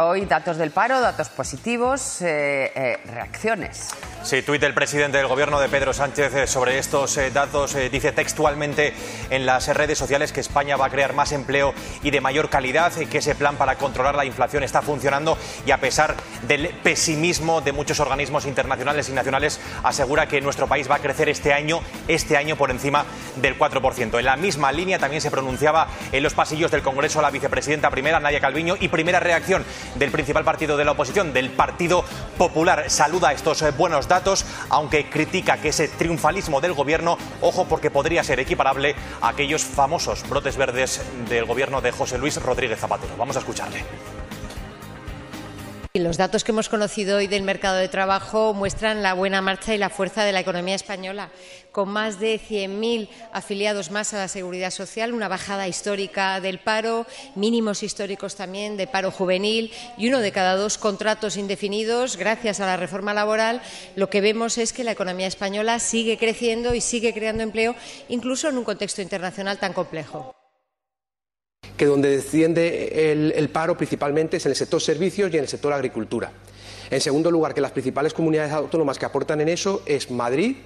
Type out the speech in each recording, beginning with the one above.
Hoy datos del paro, datos positivos, eh, eh, reacciones. Sí, tuit del presidente del gobierno de Pedro Sánchez eh, sobre estos datos. Dice textualmente en las redes sociales que España va a crear más empleo y de mayor calidad, que ese plan para controlar la inflación está funcionando y a pesar del pesimismo de muchos organismos internacionales y nacionales, asegura que nuestro país va a crecer este año, este año por encima del 4%. En la misma línea también se pronunciaba en los pasillos del Congreso la vicepresidenta primera, Nadia Calviño, y primera reacción del principal partido de la oposición, del Partido Popular. Saluda estos buenos datos, aunque critica que ese triunfalismo del gobierno, ojo porque podría ser equiparable a aquellos famosos brotes verdes del gobierno de José Luis Rodríguez Zapatero. Vamos a escucharle. Los datos que hemos conocido hoy del mercado de trabajo muestran la buena marcha y la fuerza de la economía española, con más de 100.000 afiliados más a la seguridad social, una bajada histórica del paro, mínimos históricos también de paro juvenil y uno de cada dos contratos indefinidos. Gracias a la reforma laboral, lo que vemos es que la economía española sigue creciendo y sigue creando empleo, incluso en un contexto internacional tan complejo que donde desciende el, paro principalmente es en el sector servicios y en el sector agricultura. En segundo lugar, que las principales comunidades autónomas que aportan en eso es Madrid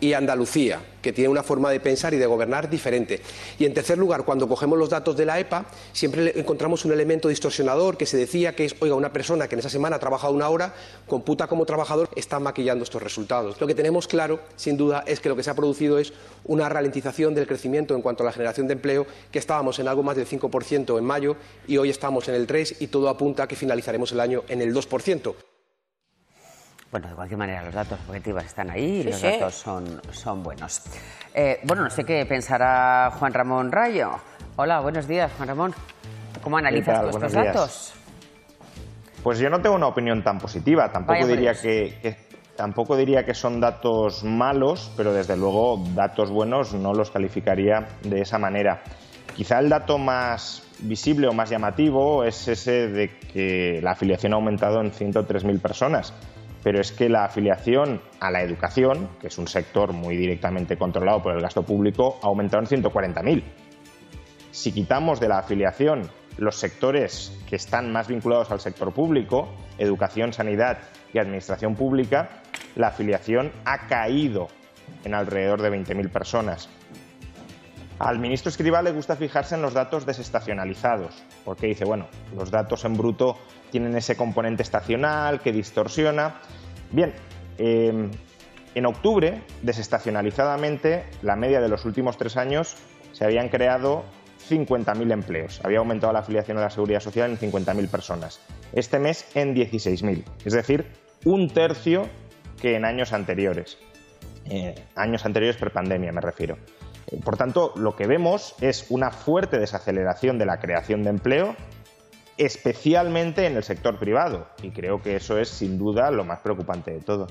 y Andalucía, que tiene una forma de pensar y de gobernar diferente. Y en tercer lugar, cuando cogemos los datos de la EPA, siempre encontramos un elemento distorsionador que se decía que es, oiga, una persona que en esa semana ha trabajado una hora, computa como trabajador, está maquillando estos resultados. Lo que tenemos claro, sin duda, es que lo que se ha producido es una ralentización del crecimiento en cuanto a la generación de empleo, que estábamos en algo más del 5% en mayo y hoy estamos en el 3% y todo apunta a que finalizaremos el año en el 2%. Bueno, de cualquier manera, los datos objetivos están ahí y sí, los sí. datos son, son buenos. Eh, bueno, no sé qué pensará Juan Ramón Rayo. Hola, buenos días, Juan Ramón. ¿Cómo analizas tú estos datos? Pues yo no tengo una opinión tan positiva. Tampoco diría que, que, tampoco diría que son datos malos, pero desde luego datos buenos no los calificaría de esa manera. Quizá el dato más visible o más llamativo es ese de que la afiliación ha aumentado en 103.000 personas pero es que la afiliación a la educación, que es un sector muy directamente controlado por el gasto público, ha aumentado en 140.000. Si quitamos de la afiliación los sectores que están más vinculados al sector público, educación, sanidad y administración pública, la afiliación ha caído en alrededor de 20.000 personas. Al ministro Escribá le gusta fijarse en los datos desestacionalizados, porque dice, bueno, los datos en bruto tienen ese componente estacional que distorsiona. Bien, eh, en octubre, desestacionalizadamente, la media de los últimos tres años se habían creado 50.000 empleos. Había aumentado la afiliación a la seguridad social en 50.000 personas. Este mes en 16.000, es decir, un tercio que en años anteriores. Eh, años anteriores prepandemia me refiero. Por tanto, lo que vemos es una fuerte desaceleración de la creación de empleo, especialmente en el sector privado. Y creo que eso es, sin duda, lo más preocupante de todo.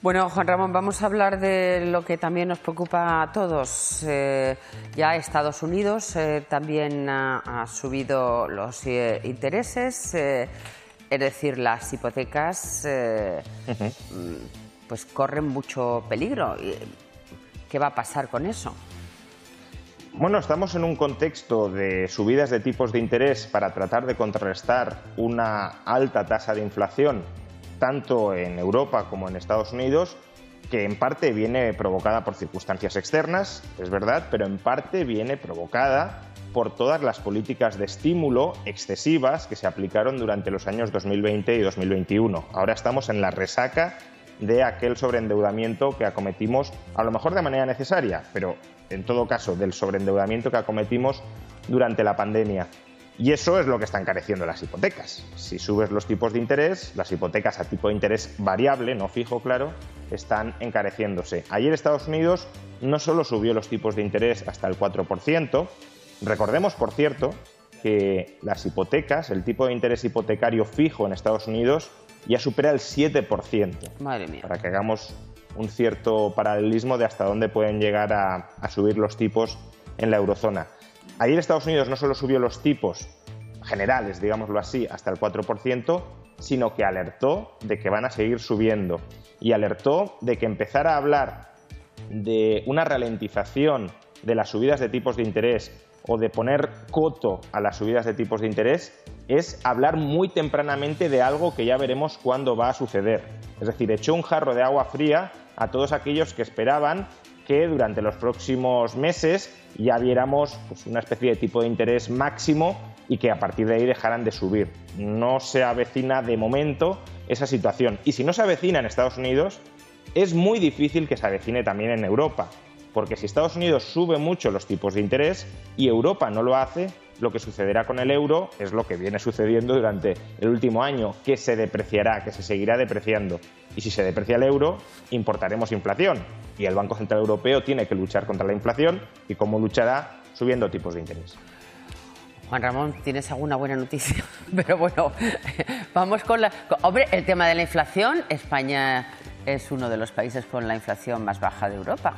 Bueno, Juan Ramón, vamos a hablar de lo que también nos preocupa a todos. Eh, ya Estados Unidos eh, también ha, ha, subido los eh, intereses, es decir, las hipotecas uh -huh. pues corren mucho peligro. ¿Qué va a pasar con eso? Bueno, estamos en un contexto de subidas de tipos de interés para tratar de contrarrestar una alta tasa de inflación, tanto en Europa como en Estados Unidos, que en parte viene provocada por circunstancias externas, es verdad, pero en parte viene provocada por todas las políticas de estímulo excesivas que se aplicaron durante los años 2020 y 2021. Ahora estamos en la resaca de aquel sobreendeudamiento que acometimos, a lo mejor de manera necesaria, pero en todo caso del sobreendeudamiento que acometimos durante la pandemia. Y eso es lo que está encareciendo las hipotecas. Si subes los tipos de interés, las hipotecas a tipo de interés variable, no fijo, claro, están encareciéndose. Ayer Estados Unidos no solo subió los tipos de interés hasta el 4%, recordemos, por cierto, que las hipotecas, el tipo de interés hipotecario fijo en Estados Unidos, ya supera el 7%. Madre mía. Para que hagamos un cierto paralelismo de hasta dónde pueden llegar a, a subir los tipos en la eurozona. Ayer Estados Unidos no solo subió los tipos generales, digámoslo así, hasta el 4%, sino que alertó de que van a seguir subiendo y alertó de que empezar a hablar de una ralentización de las subidas de tipos de interés o de poner coto a las subidas de tipos de interés es hablar muy tempranamente de algo que ya veremos cuándo va a suceder. Es decir, echó un jarro de agua fría a todos aquellos que esperaban que durante los próximos meses ya viéramos pues, una especie de tipo de interés máximo y que a partir de ahí dejaran de subir. No se avecina de momento esa situación. Y si no se avecina en Estados Unidos, es muy difícil que se avecine también en Europa. Porque si Estados Unidos sube mucho los tipos de interés y Europa no lo hace, lo que sucederá con el euro es lo que viene sucediendo durante el último año, que se depreciará, que se seguirá depreciando. Y si se deprecia el euro, importaremos inflación. Y el Banco Central Europeo tiene que luchar contra la inflación y cómo luchará subiendo tipos de interés. Juan Ramón, ¿tienes alguna buena noticia? Pero bueno, vamos con la... Hombre, el tema de la inflación, España es uno de los países con la inflación más baja de Europa.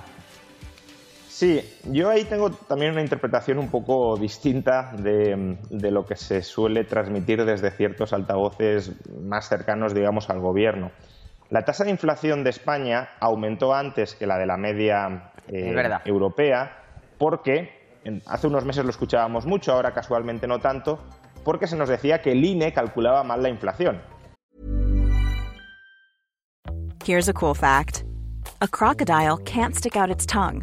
Sí, yo ahí tengo también una interpretación un poco distinta de, de, lo que se suele transmitir desde ciertos altavoces más cercanos, digamos, al gobierno. La tasa de inflación de España aumentó antes que la de la media eh, europea porque hace unos meses lo escuchábamos mucho, ahora casualmente no tanto, porque se nos decía que el INE calculaba mal la inflación. Here's a cool fact. A crocodile can't stick out its tongue.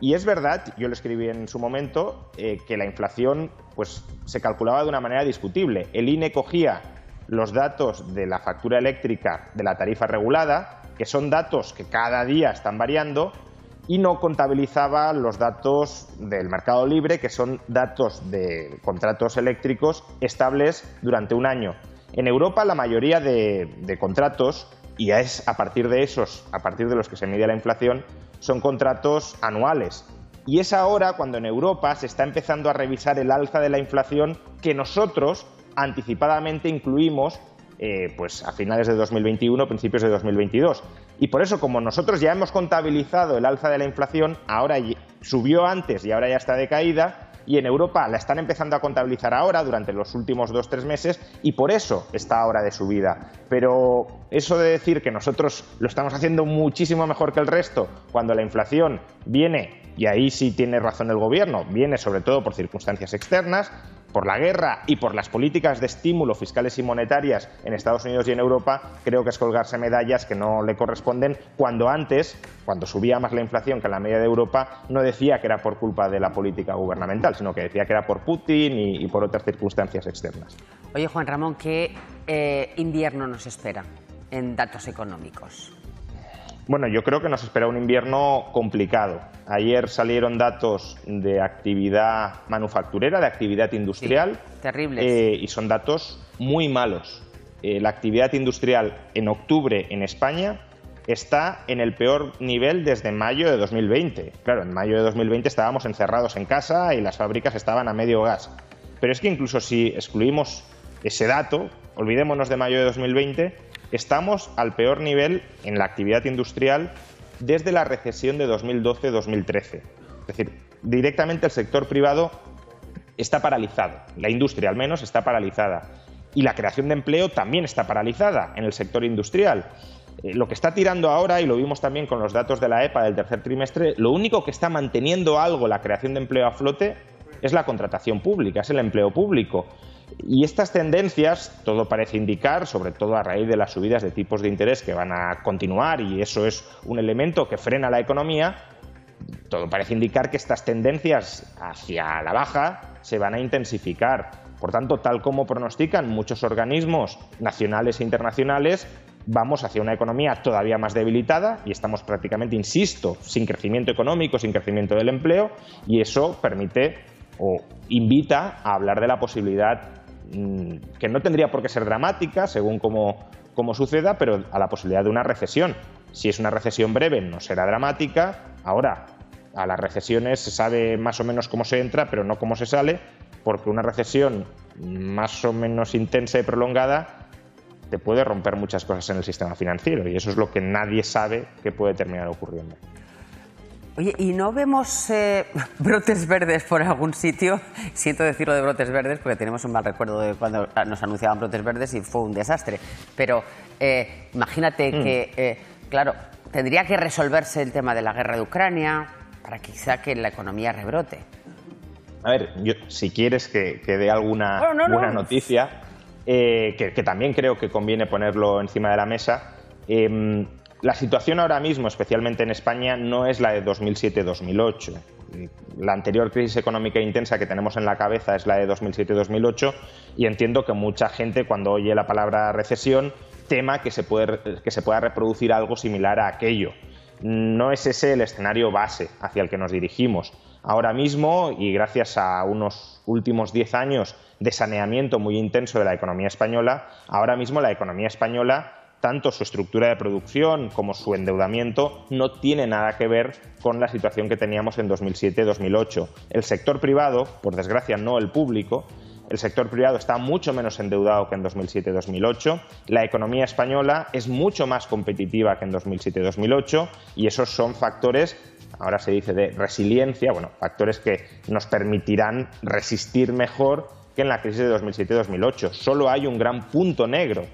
Y es verdad, yo lo escribí en su momento, eh, que la inflación pues, se calculaba de una manera discutible. El INE cogía los datos de la factura eléctrica de la tarifa regulada, que son datos que cada día están variando, y no contabilizaba los datos del mercado libre, que son datos de contratos eléctricos estables durante un año. En Europa la mayoría de, de contratos, y es a partir de esos, a partir de los que se mide la inflación, son contratos anuales. Y es ahora cuando en Europa se está empezando a revisar el alza de la inflación que nosotros anticipadamente incluimos eh, pues a finales de 2021, principios de 2022. Y por eso, como nosotros ya hemos contabilizado el alza de la inflación, ahora subió antes y ahora ya está decaída, y en Europa la están empezando a contabilizar ahora, durante los últimos dos, tres meses, y por eso está ahora de subida. Pero eso de decir que nosotros lo estamos haciendo muchísimo mejor que el resto, cuando la inflación viene, y ahí sí tiene razón el gobierno, viene sobre todo por circunstancias externas, por la guerra y por las políticas de estímulo fiscales y monetarias en Estados Unidos y en Europa, creo que es colgarse medallas que no le corresponden cuando antes, cuando subía más la inflación que la media de Europa, no decía que era por culpa de la política gubernamental, sino que decía que era por Putin y, por otras circunstancias externas. Oye, Juan Ramón, ¿qué eh, invierno nos espera en datos económicos? Bueno, yo creo que nos espera un invierno complicado. Ayer salieron datos de actividad manufacturera, de actividad industrial. terribles. Eh, y son datos muy malos. Eh, la actividad industrial en octubre en España está en el peor nivel desde mayo de 2020. Claro, en mayo de 2020 estábamos encerrados en casa y las fábricas estaban a medio gas. Pero es que incluso si excluimos ese dato, olvidémonos de mayo de 2020, estamos al peor nivel en la actividad industrial desde la recesión de 2012-2013. Es decir, directamente el sector privado está paralizado, la industria al menos está paralizada. Y la creación de empleo también está paralizada en el sector industrial. Eh, lo que está tirando ahora, y lo vimos también con los datos de la EPA del tercer trimestre, lo único que está manteniendo algo la creación de empleo a flote es la contratación pública, es el empleo público. Y estas tendencias, todo parece indicar, sobre todo a raíz de las subidas de tipos de interés que van a continuar, y eso es un elemento que frena la economía, todo parece indicar que estas tendencias hacia la baja se van a intensificar. Por tanto, tal como pronostican muchos organismos nacionales e internacionales, vamos hacia una economía todavía más debilitada y estamos prácticamente, insisto, sin crecimiento económico, sin crecimiento del empleo, y eso permite o invita a hablar de la posibilidad mm, que no tendría por qué ser dramática, según cómo, suceda, pero a la posibilidad de una recesión. Si es una recesión breve, no será dramática. Ahora, a las recesiones se sabe más o menos cómo se entra, pero no cómo se sale, porque una recesión más o menos intensa y prolongada te puede romper muchas cosas en el sistema financiero y eso es lo que nadie sabe que puede terminar ocurriendo. Oye, ¿y no vemos eh, brotes verdes por algún sitio? Siento decirlo de brotes verdes porque tenemos un mal recuerdo de cuando nos anunciaban brotes verdes y fue un desastre. Pero eh, imagínate mm. que, eh, claro, tendría que resolverse el tema de la guerra de Ucrania para que quizá que la economía rebrote. A ver, yo, si quieres que, dé alguna buena noticia, que, que, también creo que conviene ponerlo encima de la mesa, em, la situación ahora mismo, especialmente en España, no es la de 2007-2008. La anterior crisis económica intensa que tenemos en la cabeza es la de 2007-2008 y entiendo que mucha gente cuando oye la palabra recesión tema que se, puede, que se pueda reproducir algo similar a aquello. No es ese el escenario base hacia el que nos dirigimos. Ahora mismo, y gracias a unos últimos 10 años de saneamiento muy intenso de la economía española, ahora mismo la economía española tanto su estructura de producción como su endeudamiento no tiene nada que ver con la situación que teníamos en 2007-2008. El sector privado, por desgracia no el público, el sector privado está mucho menos endeudado que en 2007-2008, la economía española es mucho más competitiva que en 2007-2008 y esos son factores, ahora se dice de resiliencia, bueno, factores que nos permitirán resistir mejor que en la crisis de 2007-2008. Solo hay un gran punto negro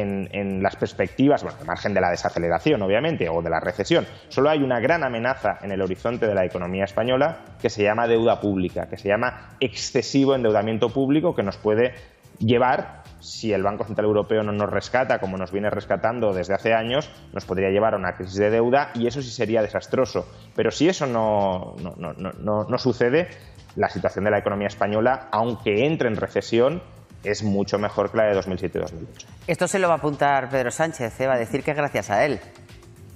en, las perspectivas, bueno, al margen de la desaceleración, obviamente, o de la recesión, solo hay una gran amenaza en el horizonte de la economía española que se llama deuda pública, que se llama excesivo endeudamiento público que nos puede llevar, si el Banco Central Europeo no nos rescata como nos viene rescatando desde hace años, nos podría llevar a una crisis de deuda y eso sí sería desastroso. Pero si eso no, no, no sucede, la situación de la economía española, aunque entre en recesión, es mucho mejor que la de 2007-2008. Esto se lo va a apuntar Pedro Sánchez, ¿eh? va a decir que es gracias a él.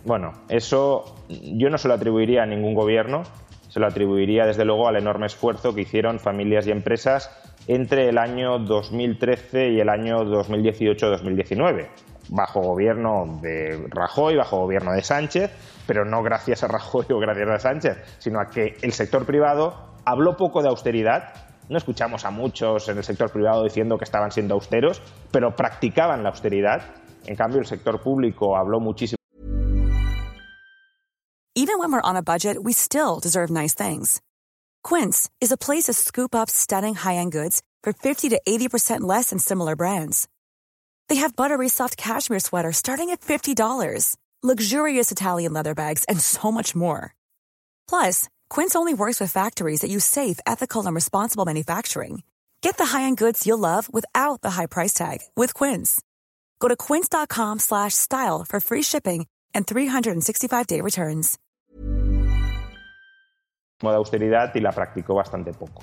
Bueno, eso yo no se lo atribuiría a ningún gobierno, se lo atribuiría desde luego al enorme esfuerzo que hicieron familias y empresas entre el año 2013 y el año 2018-2019, bajo gobierno de Rajoy, bajo gobierno de Sánchez, pero no gracias a Rajoy o gracias a Sánchez, sino a que el sector privado habló poco de austeridad, no escuchamos a muchos en el sector privado diciendo que estaban siendo austeros, pero practicaban la austeridad. En cambio, el sector público habló muchísimo. Even when we're on a budget, we still deserve nice things. Quince is a place to scoop up stunning high-end goods for 50 to 80% less than similar brands. They have buttery soft cashmere sweaters starting at $50, luxurious Italian leather bags, and so much more. Plus, Quince only works with factories that use safe, ethical, and responsible manufacturing. Get the high-end goods you'll love without the high price tag with Quince. Go to quince.com/style for free shipping and 365-day returns. de austeridad y la practicó bastante poco.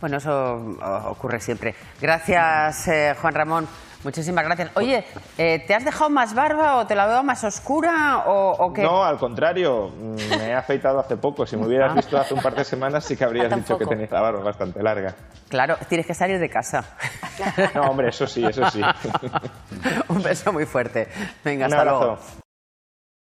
Bueno, eso ocurre siempre. Gracias, eh, Juan Ramón. Muchísimas gracias. Oye, eh, ¿te has dejado más barba o te la veo más oscura o, qué? No, al contrario, mm, me he afeitado hace poco. Si me hubieras ah. visto hace un par de semanas sí que habrías dicho que tenías la barba bastante larga. Claro, tienes que salir de casa. No, hombre, eso sí, eso sí. un beso muy fuerte. Venga, hasta luego.